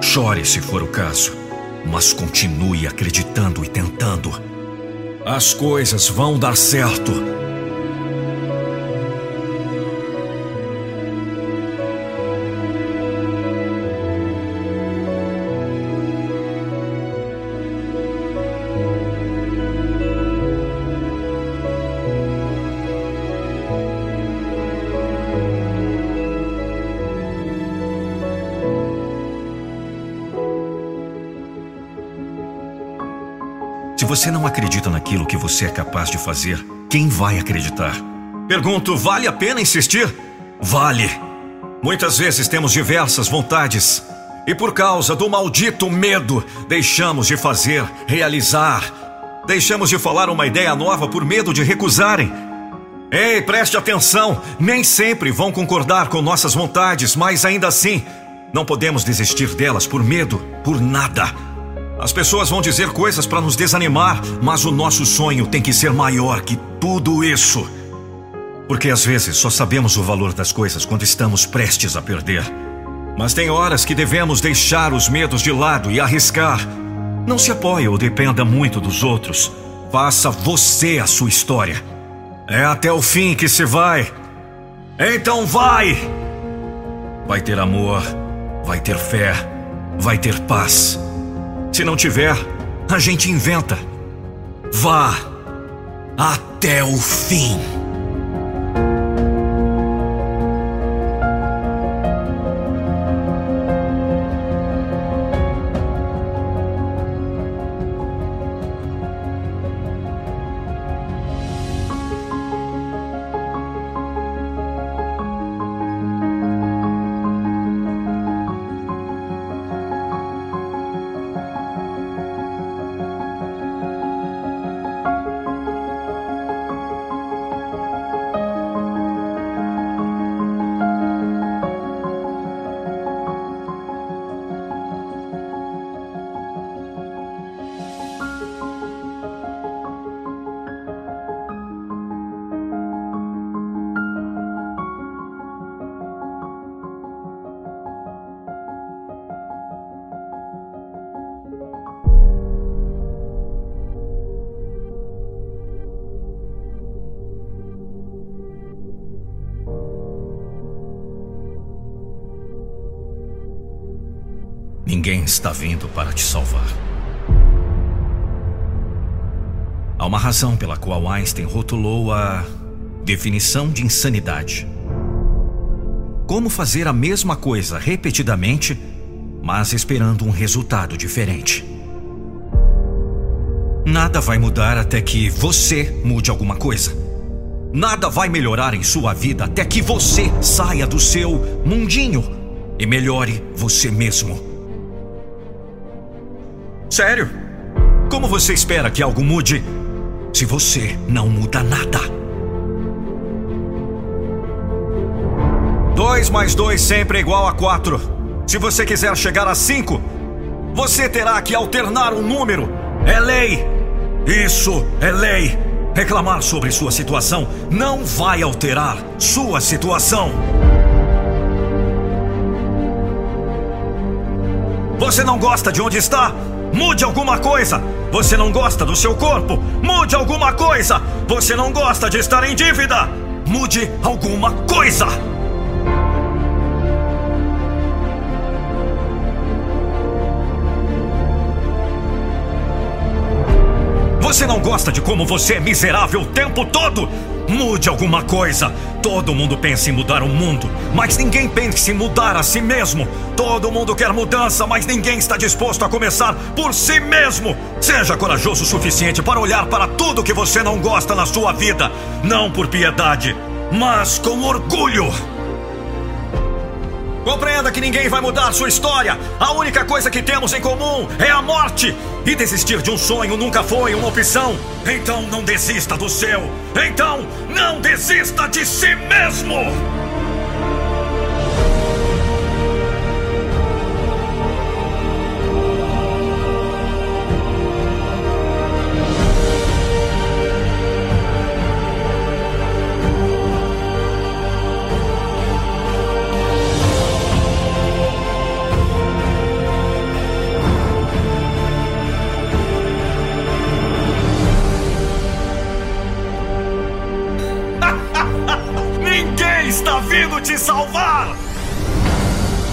Chore se for o caso, mas continue acreditando e tentando. As coisas vão dar certo. Você não acredita naquilo que você é capaz de fazer, quem vai acreditar? Pergunto, vale a pena insistir? Vale. Muitas vezes temos diversas vontades e por causa do maldito medo, deixamos de fazer, realizar. Deixamos de falar uma ideia nova por medo de recusarem. Ei, preste atenção! Nem sempre vão concordar com nossas vontades, mas ainda assim, não podemos desistir delas por medo, por nada. As pessoas vão dizer coisas para nos desanimar, mas o nosso sonho tem que ser maior que tudo isso. Porque às vezes só sabemos o valor das coisas quando estamos prestes a perder. Mas tem horas que devemos deixar os medos de lado e arriscar. Não se apoie ou dependa muito dos outros. Faça você a sua história. É até o fim que se vai. Então vai! Vai ter amor, vai ter fé, vai ter paz. Se não tiver, a gente inventa. Vá até o fim. Ninguém está vindo para te salvar. Há uma razão pela qual Einstein rotulou a definição de insanidade. Como fazer a mesma coisa repetidamente, mas esperando um resultado diferente. Nada vai mudar até que você mude alguma coisa. Nada vai melhorar em sua vida até que você saia do seu mundinho e melhore você mesmo. Sério? Como você espera que algo mude se você não muda nada? Dois mais dois sempre é igual a quatro. Se você quiser chegar a cinco, você terá que alternar um número. É lei. Isso é lei. Reclamar sobre sua situação não vai alterar sua situação. Você não gosta de onde está? Mude alguma coisa. Você não gosta do seu corpo? Mude alguma coisa. Você não gosta de estar em dívida? Mude alguma coisa. Você não gosta de como você é miserável o tempo todo? Mude alguma coisa. Todo mundo pensa em mudar o mundo, mas ninguém pensa em mudar a si mesmo. Todo mundo quer mudança, mas ninguém está disposto a começar por si mesmo. Seja corajoso o suficiente para olhar para tudo que você não gosta na sua vida, não por piedade, mas com orgulho. Compreenda que ninguém vai mudar sua história. A única coisa que temos em comum é a morte. E desistir de um sonho nunca foi uma opção. Então não desista do seu. Então não desista de si mesmo.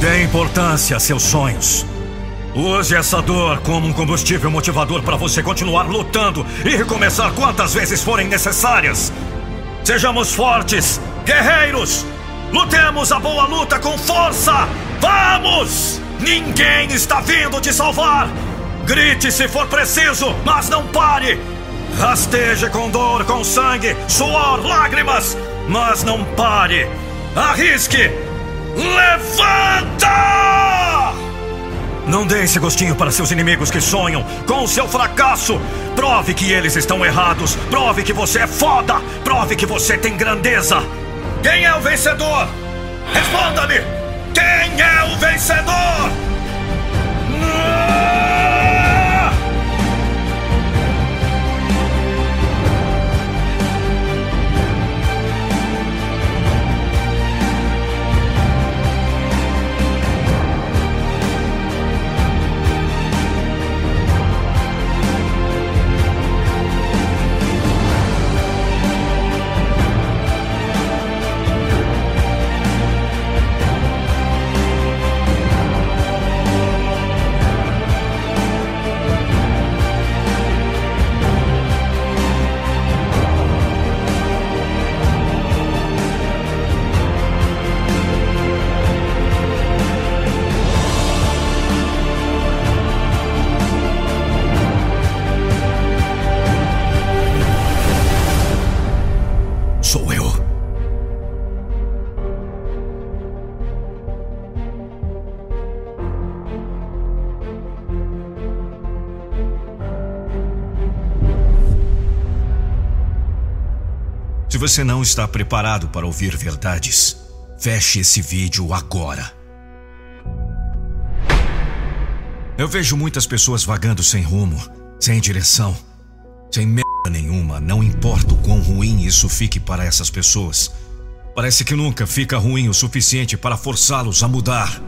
Dê importância a seus sonhos. Use essa dor como um combustível motivador para você continuar lutando e recomeçar quantas vezes forem necessárias. Sejamos fortes, guerreiros! Lutemos a boa luta com força! Vamos! Ninguém está vindo te salvar! Grite se for preciso, mas não pare! Rasteje com dor, com sangue, suor, lágrimas, mas não pare! Arrisque! Levanta! Não dê esse gostinho para seus inimigos que sonham com o seu fracasso. Prove que eles estão errados. Prove que você é foda. Prove que você tem grandeza. Quem é o vencedor? Responda-me! Quem é o vencedor? Sou você não está preparado para ouvir verdades, feche esse vídeo agora. Eu vejo muitas pessoas vagando sem rumo, sem direção, sem merda nenhuma, não importa o quão ruim isso fique para essas pessoas. Parece que nunca fica ruim o suficiente para forçá-los a mudar.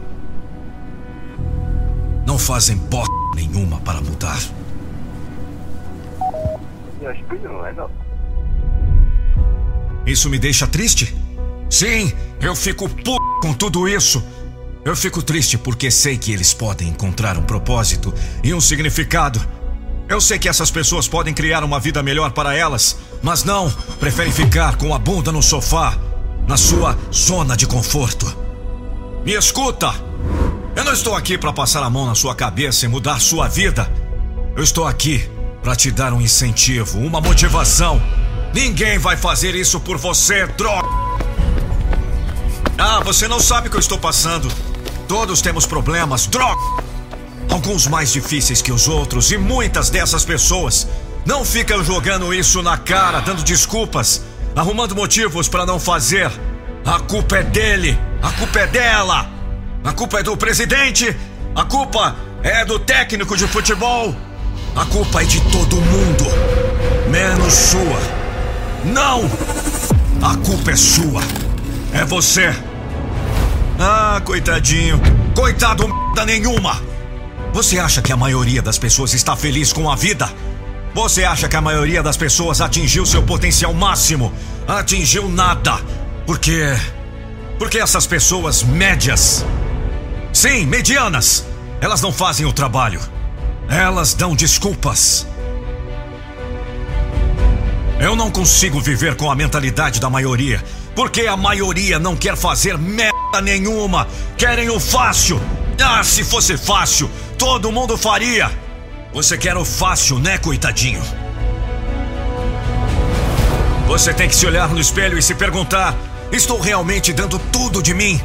Não fazem bosta nenhuma para mudar. Isso me deixa triste? Sim, eu fico p com tudo isso. Eu fico triste porque sei que eles podem encontrar um propósito e um significado. Eu sei que essas pessoas podem criar uma vida melhor para elas, mas não, preferem ficar com a bunda no sofá, na sua zona de conforto. Me escuta! Eu não estou aqui para passar a mão na sua cabeça e mudar sua vida. Eu estou aqui para te dar um incentivo, uma motivação. Ninguém vai fazer isso por você, droga! Ah, você não sabe o que eu estou passando. Todos temos problemas, droga! Alguns mais difíceis que os outros, e muitas dessas pessoas não ficam jogando isso na cara, dando desculpas, arrumando motivos para não fazer. A culpa é dele, a culpa é dela, a culpa é do presidente, a culpa é do técnico de futebol, a culpa é de todo mundo, menos sua. Não! A culpa é sua. É você. Ah, coitadinho. Coitado merda nenhuma. Você acha que a maioria das pessoas está feliz com a vida? Você acha que a maioria das pessoas atingiu seu potencial máximo? Atingiu nada. Por quê? Porque essas pessoas médias, sim, medianas, elas não fazem o trabalho. Elas dão desculpas. Eu não consigo viver com a mentalidade da maioria, porque a maioria não quer fazer merda nenhuma. Querem o fácil. Ah, se fosse fácil, todo mundo faria. Você quer o fácil, né, coitadinho? Você tem que se olhar no espelho e se perguntar: estou realmente dando tudo de mim?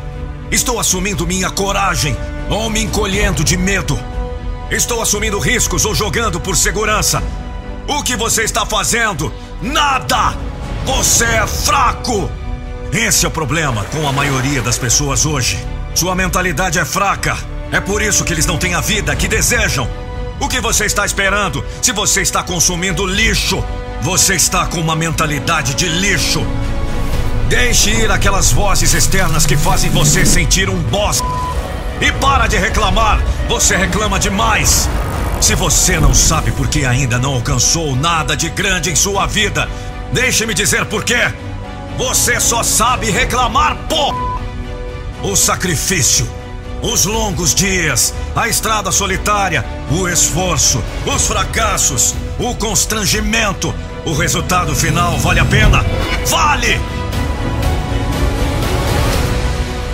Estou assumindo minha coragem ou me encolhendo de medo? Estou assumindo riscos ou jogando por segurança? O que você está fazendo? Nada! Você é fraco! Esse é o problema com a maioria das pessoas hoje. Sua mentalidade é fraca. É por isso que eles não têm a vida que desejam. O que você está esperando se você está consumindo lixo? Você está com uma mentalidade de lixo. Deixe ir aquelas vozes externas que fazem você sentir um bosta. E para de reclamar. Você reclama demais. Se você não sabe por que ainda não alcançou nada de grande em sua vida, deixe-me dizer por quê. Você só sabe reclamar, pô! o sacrifício, os longos dias, a estrada solitária, o esforço, os fracassos, o constrangimento, o resultado final vale a pena? Vale!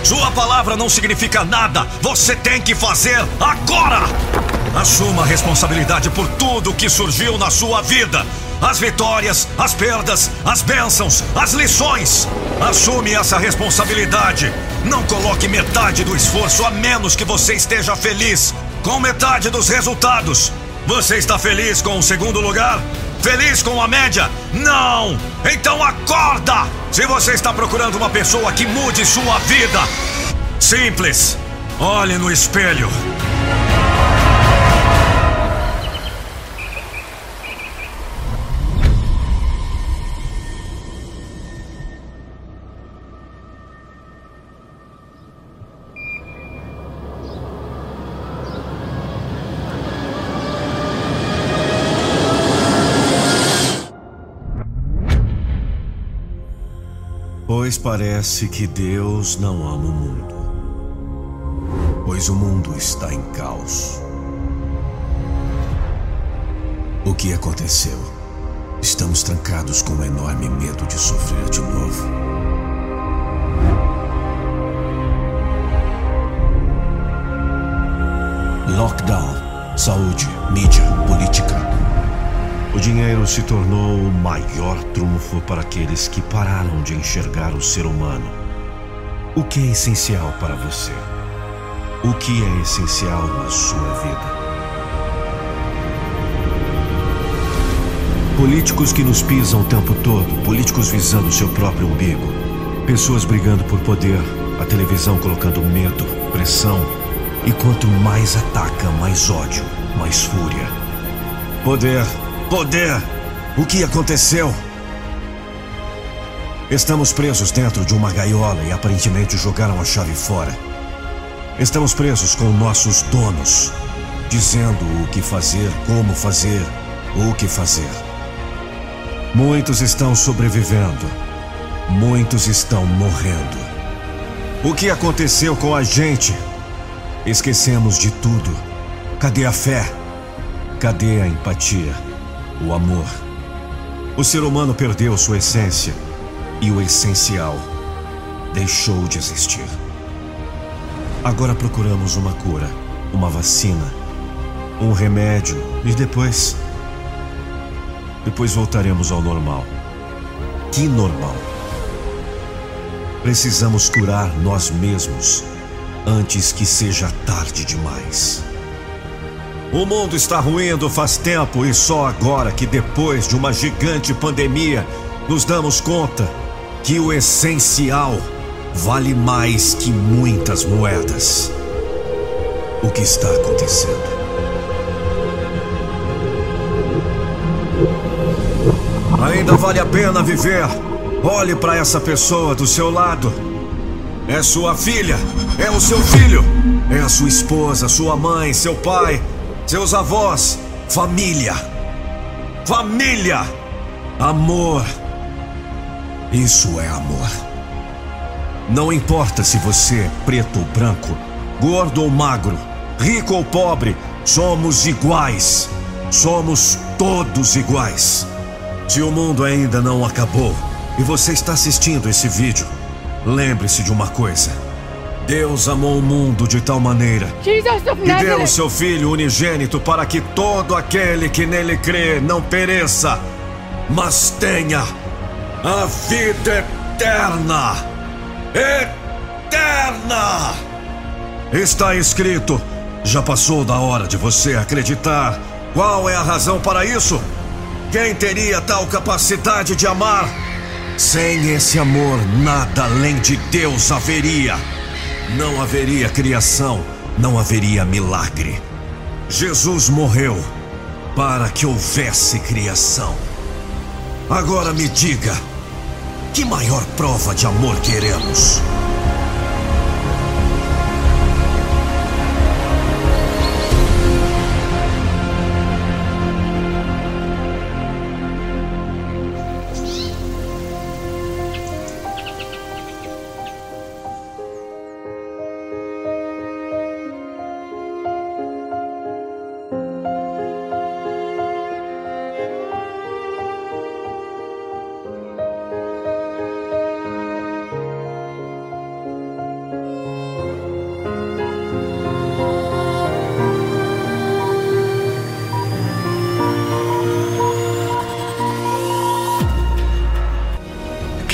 Sua palavra não significa nada. Você tem que fazer agora! Assuma a responsabilidade por tudo que surgiu na sua vida. As vitórias, as perdas, as bênçãos, as lições. Assume essa responsabilidade. Não coloque metade do esforço a menos que você esteja feliz com metade dos resultados. Você está feliz com o segundo lugar? Feliz com a média? Não! Então acorda! Se você está procurando uma pessoa que mude sua vida, simples. Olhe no espelho. Parece que Deus não ama o mundo. Pois o mundo está em caos. O que aconteceu? Estamos trancados com um enorme medo de sofrer de novo. Lockdown, saúde, mídia, política. O dinheiro se tornou o maior trunfo para aqueles que pararam de enxergar o ser humano. O que é essencial para você? O que é essencial na sua vida? Políticos que nos pisam o tempo todo, políticos visando seu próprio umbigo, pessoas brigando por poder, a televisão colocando medo, pressão, e quanto mais ataca, mais ódio, mais fúria. Poder, poder! O que aconteceu? Estamos presos dentro de uma gaiola e aparentemente jogaram a chave fora. Estamos presos com nossos donos, dizendo o que fazer, como fazer, o que fazer. Muitos estão sobrevivendo. Muitos estão morrendo. O que aconteceu com a gente? Esquecemos de tudo. Cadê a fé? Cadê a empatia? O amor? O ser humano perdeu sua essência e o essencial deixou de existir. Agora procuramos uma cura, uma vacina, um remédio e depois depois voltaremos ao normal. Que normal? Precisamos curar nós mesmos antes que seja tarde demais. O mundo está ruindo faz tempo e só agora que depois de uma gigante pandemia nos damos conta que o essencial vale mais que muitas moedas. O que está acontecendo? Ainda vale a pena viver. Olhe para essa pessoa do seu lado. É sua filha, é o seu filho, é a sua esposa, sua mãe, seu pai, seus avós, família. Família! Amor. Isso é amor. Não importa se você é preto ou branco, gordo ou magro, rico ou pobre, somos iguais. Somos todos iguais. Se o mundo ainda não acabou e você está assistindo esse vídeo, lembre-se de uma coisa. Deus amou o mundo de tal maneira que deu o seu Filho unigênito para que todo aquele que nele crê não pereça, mas tenha a vida eterna. Eterna! Está escrito. Já passou da hora de você acreditar. Qual é a razão para isso? Quem teria tal capacidade de amar? Sem esse amor, nada além de Deus haveria. Não haveria criação, não haveria milagre. Jesus morreu para que houvesse criação. Agora me diga, que maior prova de amor queremos?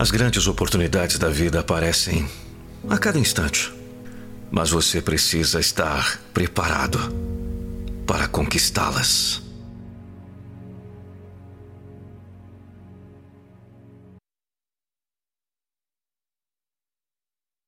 As grandes oportunidades da vida aparecem a cada instante. Mas você precisa estar preparado para conquistá-las.